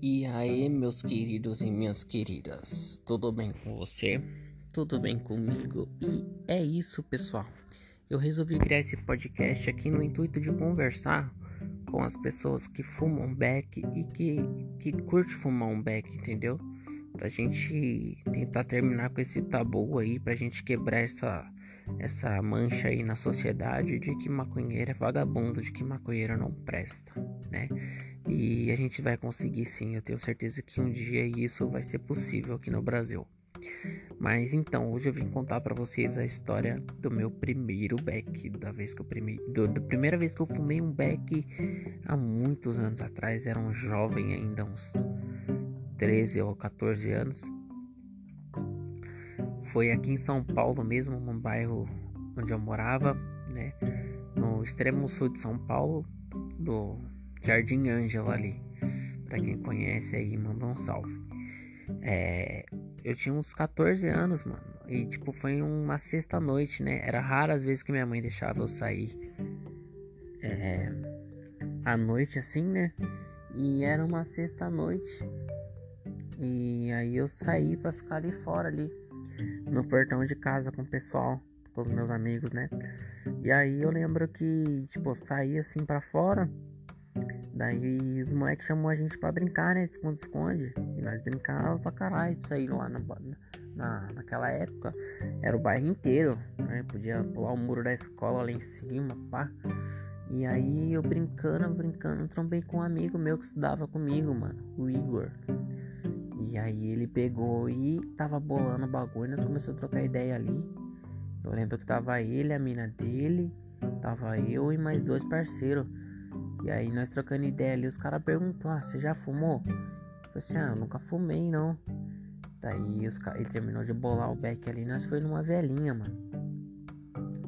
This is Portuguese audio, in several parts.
E aí, meus queridos e minhas queridas, tudo bem com você? Tudo bem comigo? E é isso, pessoal. Eu resolvi criar esse podcast aqui no intuito de conversar com as pessoas que fumam beck e que, que curte fumar um beck, entendeu? Pra gente tentar terminar com esse tabu aí, pra gente quebrar essa, essa mancha aí na sociedade de que maconheiro é vagabundo, de que maconheiro não presta, né? E a gente vai conseguir sim, eu tenho certeza que um dia isso vai ser possível aqui no Brasil. Mas então, hoje eu vim contar para vocês a história do meu primeiro beck, da vez que eu primei, do, da primeira vez que eu fumei um beck há muitos anos atrás, era um jovem ainda, uns 13 ou 14 anos. Foi aqui em São Paulo mesmo, num bairro onde eu morava, né? No extremo sul de São Paulo, do Jardim Ângela ali. Para quem conhece aí, manda um salve. É, eu tinha uns 14 anos, mano. E tipo, foi uma sexta noite, né? Era raro as vezes que minha mãe deixava eu sair é, à noite assim, né? E era uma sexta noite. E aí eu saí para ficar ali fora ali no portão de casa com o pessoal, com os meus amigos, né? E aí eu lembro que, tipo, eu saí assim para fora Daí os moleques chamou a gente pra brincar, né? Esconde-esconde. E nós brincava pra caralho de sair lá na, na, naquela época. Era o bairro inteiro, né? Podia pular o muro da escola lá em cima, pá. E aí eu brincando, brincando, trombei com um amigo meu que estudava comigo, mano, o Igor. E aí ele pegou e tava bolando o bagulho, nós começamos a trocar ideia ali. Eu lembro que tava ele, a mina dele, tava eu e mais dois parceiros. E aí nós trocando ideia ali, os caras perguntou: Ah, você já fumou? Eu falei assim: Ah, eu nunca fumei não. Daí os, ele terminou de bolar o beck ali, nós foi numa velhinha, mano.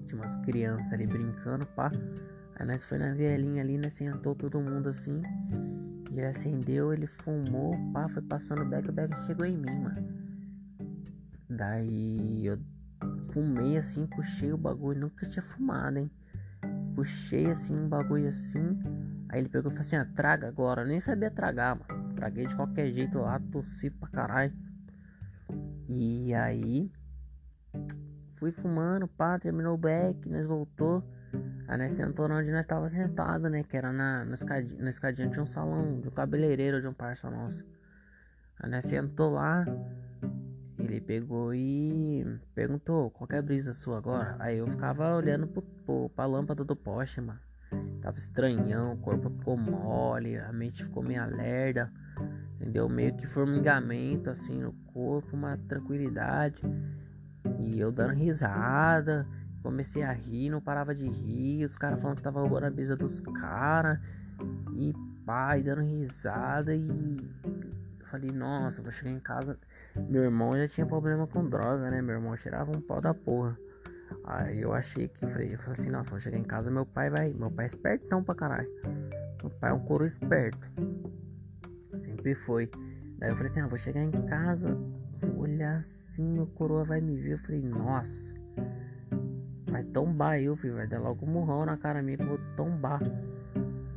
Tinha umas crianças ali brincando, pá. Aí nós foi na velhinha ali, nós sentou todo mundo assim. Ele acendeu, ele fumou, pá, foi passando o beck, o beck chegou em mim, mano. Daí eu fumei assim, puxei o bagulho, nunca tinha fumado, hein puxei assim um bagulho assim. Aí ele pegou e falou assim: ah, traga agora. Eu nem sabia tragar, mano. Traguei de qualquer jeito lá, tossi pra caralho. E aí fui fumando, pá, terminou o back, nós voltou. Aí nós sentou onde nós tava sentado, né? Que era na, na, escadinha, na escadinha de um salão, de um cabeleireiro de um parça nosso. Aí nós sentou lá. Ele pegou e perguntou qual é a brisa sua agora. Aí eu ficava olhando pro, pro, pra lâmpada do poste, mano. Tava estranhão, o corpo ficou mole, a mente ficou meio lerda, entendeu? Meio que formigamento assim no corpo, uma tranquilidade. E eu dando risada, comecei a rir, não parava de rir. Os caras falando que tava roubando a brisa dos caras. E pai, dando risada e falei, nossa, vou chegar em casa. Meu irmão já tinha problema com droga, né? Meu irmão cheirava um pau da porra. Aí eu achei que, falei, eu falei assim, nossa, vou chegar em casa, meu pai vai. Meu pai é espertão pra caralho. Meu pai é um coro esperto. Sempre foi. Daí eu falei assim, ah, vou chegar em casa, vou olhar assim, meu coroa vai me ver. Eu falei, nossa, vai tombar eu, filho. Vai dar logo um murrão na cara minha que eu vou tombar.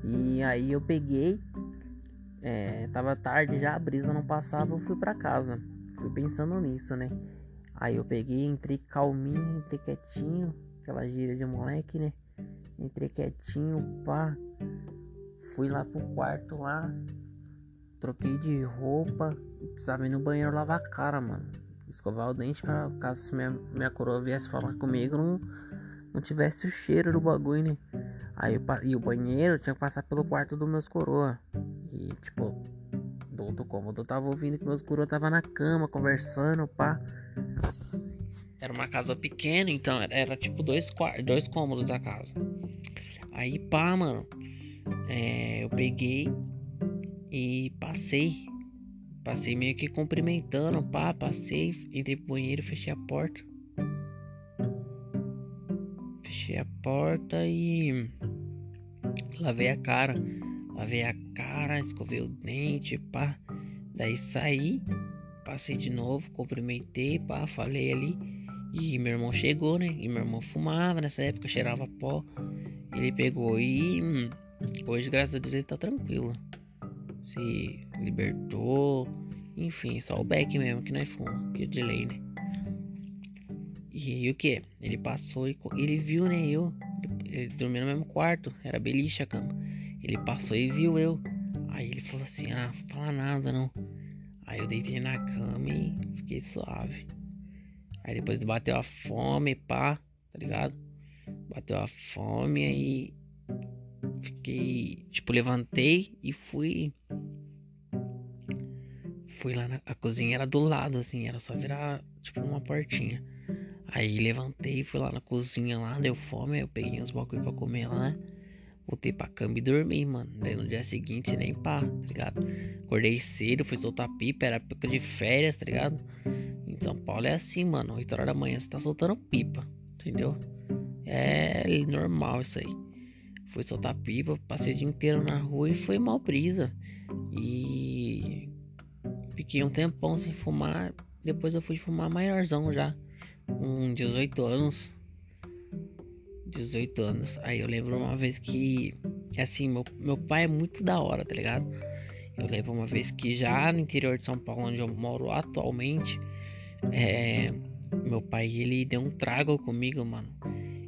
E aí eu peguei é, tava tarde já, a brisa não passava, eu fui para casa. Fui pensando nisso, né? Aí eu peguei, entrei calminho, entrei quietinho, aquela gíria de moleque, né? Entrei quietinho, pá. Fui lá pro quarto lá, troquei de roupa, precisava ir no banheiro lavar a cara, mano. Escovar o dente pra caso minha, minha coroa viesse falar comigo, não, não tivesse o cheiro do bagulho, né? Aí eu, e o banheiro tinha que passar pelo quarto dos meus coroa. E tipo, do outro cômodo eu tava ouvindo que meus coroa tava na cama conversando, pá. Era uma casa pequena, então era, era tipo dois, dois cômodos da casa. Aí pá, mano. É, eu peguei e passei. Passei meio que cumprimentando, pá, passei, entrei pro banheiro, fechei a porta. Fechei a porta e lavei a cara. Lavei a cara, escovei o dente, pá. Daí saí, passei de novo, cumprimentei, pá, falei ali. E meu irmão chegou, né? E meu irmão fumava nessa época, cheirava pó. Ele pegou e hum, hoje, graças a Deus, ele tá tranquilo. Se libertou. Enfim, só o Beck mesmo que nós fuma, que é de lei, né? E, e o que? Ele passou e ele viu, né? Eu. Ele, dormia no mesmo quarto, era beliche a cama. Ele passou e viu eu. Aí ele falou assim: Ah, fala nada não. Aí eu deitei na cama e fiquei suave. Aí depois bateu a fome, pá, tá ligado? Bateu a fome aí fiquei, tipo, levantei e fui fui lá na a cozinha era do lado assim, era só virar tipo uma portinha. Aí levantei, fui lá na cozinha lá, deu fome, eu peguei uns bagulho pra comer lá. Voltei pra cama e dormi, mano. Daí no dia seguinte nem pá, tá ligado? Acordei cedo, fui soltar pipa, era época de férias, tá ligado? Em São Paulo é assim, mano. 8 horas da manhã você tá soltando pipa, entendeu? É normal isso aí. Fui soltar pipa, passei o dia inteiro na rua e foi mal brisa. E fiquei um tempão sem fumar. Depois eu fui fumar maiorzão já com 18 anos. 18 anos. Aí eu lembro uma vez que. Assim, meu, meu pai é muito da hora, tá ligado? Eu lembro uma vez que já no interior de São Paulo, onde eu moro atualmente, é, meu pai ele deu um trago comigo, mano.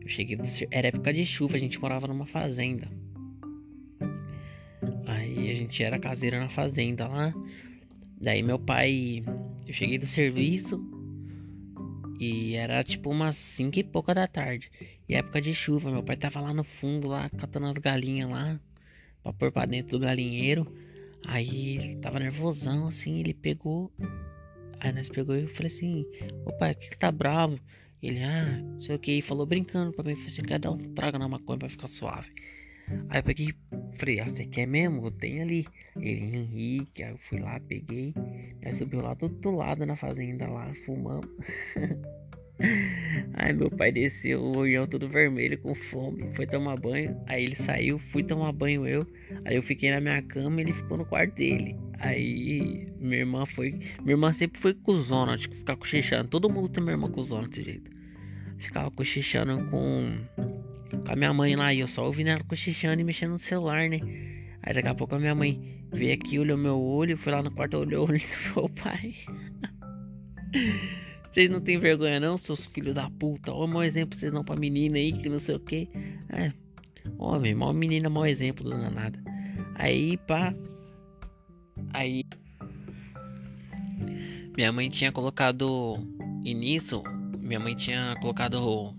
Eu cheguei era época de chuva, a gente morava numa fazenda. Aí a gente era caseiro na fazenda lá. Daí meu pai, eu cheguei do serviço, e era tipo umas 5 e pouca da tarde. E época de chuva, meu pai tava lá no fundo, lá, catando as galinhas lá, pra pôr pra dentro do galinheiro. Aí tava nervosão, assim, ele pegou. Aí nós pegou e eu falei assim, ô pai, que que tá bravo? Ele, ah, não sei o que, e falou brincando pra mim, falou assim, quer dar um trago na maconha pra ficar suave. Aí eu peguei, falei, ah, você quer mesmo? Tem ali. Ele, Henrique, aí eu fui lá, peguei. Aí subiu lá do outro lado na fazenda lá, fumamos. aí meu pai desceu, o olhão todo vermelho com fome, foi tomar banho. Aí ele saiu, fui tomar banho eu. Aí eu fiquei na minha cama ele ficou no quarto dele. Aí minha irmã foi. Minha irmã sempre foi cuzona, tipo, ficar cochichando. Todo mundo tem minha irmã cuzona desse jeito. Ficava cochichando com com a minha mãe lá e eu só ouvindo ela cochichando e mexendo no celular, né? Aí daqui a pouco a minha mãe veio aqui, olhou meu olho, foi lá no quarto, olhou o olho do meu pai. Vocês não tem vergonha não, seus filhos da puta? O mau exemplo vocês não pra menina aí, que não sei o que. É, homem, mal menina, mau exemplo, dona nada. Aí, pá. Aí. Minha mãe tinha colocado. Nisso, minha mãe tinha colocado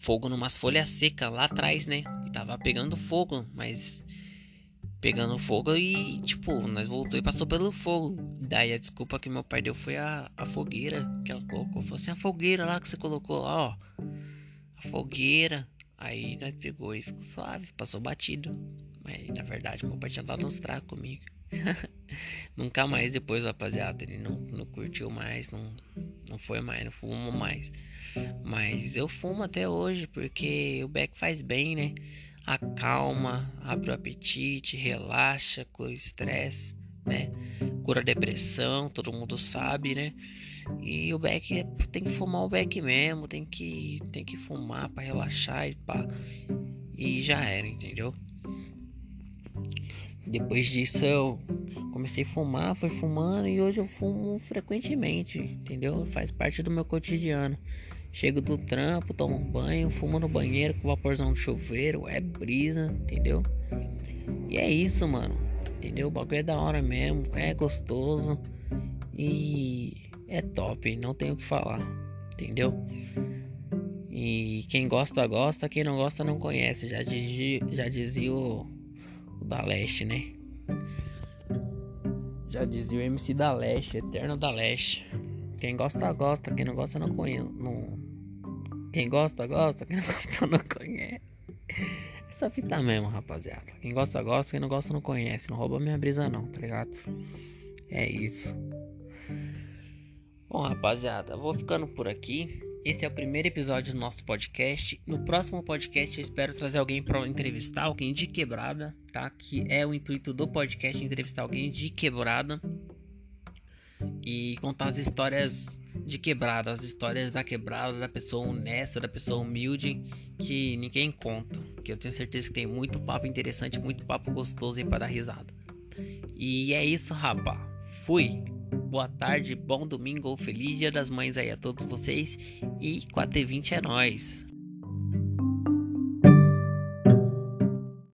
fogo numas folhas secas lá atrás, né? E tava pegando fogo, mas pegando fogo e tipo, nós voltou e passou pelo fogo. Daí a desculpa que meu pai deu foi a, a fogueira que ela colocou. Falou assim, a fogueira lá que você colocou lá, ó. A fogueira. Aí nós pegou e ficou suave, passou batido. Mas na verdade meu pai tinha dado uns tragos comigo. Nunca mais depois, rapaziada. Ele não, não curtiu mais, não, não foi mais, não fumou mais. Mas eu fumo até hoje porque o beck faz bem, né? Acalma, abre o apetite, relaxa, cura estresse, né? Cura depressão, todo mundo sabe, né? E o beck tem que fumar o beck mesmo, tem que tem que fumar para relaxar e pá. E já era, entendeu? Depois disso eu comecei a fumar, fui fumando e hoje eu fumo frequentemente, entendeu? Faz parte do meu cotidiano. Chego do trampo, tomo um banho, fumo no banheiro com vaporzão de chuveiro, é brisa, entendeu? E é isso, mano. Entendeu? O bagulho é da hora mesmo, é gostoso e é top, não tenho o que falar, entendeu? E quem gosta, gosta, quem não gosta, não conhece. Já dizia, já dizia o da Leste, né? Já dizia o MC da Leste, Eterno da Leste. Quem gosta, gosta. Quem não gosta, não conhece. Não... Quem gosta, gosta. Quem não gosta, não conhece. Essa fita mesmo, rapaziada. Quem gosta, gosta. Quem não gosta, não conhece. Não rouba minha brisa, não, tá ligado? É isso. Bom, rapaziada, vou ficando por aqui. Esse é o primeiro episódio do nosso podcast. No próximo podcast eu espero trazer alguém para entrevistar, alguém de quebrada, tá? Que é o intuito do podcast entrevistar alguém de quebrada e contar as histórias de quebrada, as histórias da quebrada, da pessoa honesta, da pessoa humilde que ninguém conta. Que eu tenho certeza que tem muito papo interessante, muito papo gostoso aí para dar risada. E é isso, rapa. Fui. Boa tarde, bom domingo ou feliz dia das mães aí a todos vocês. E com a T20 é nóis.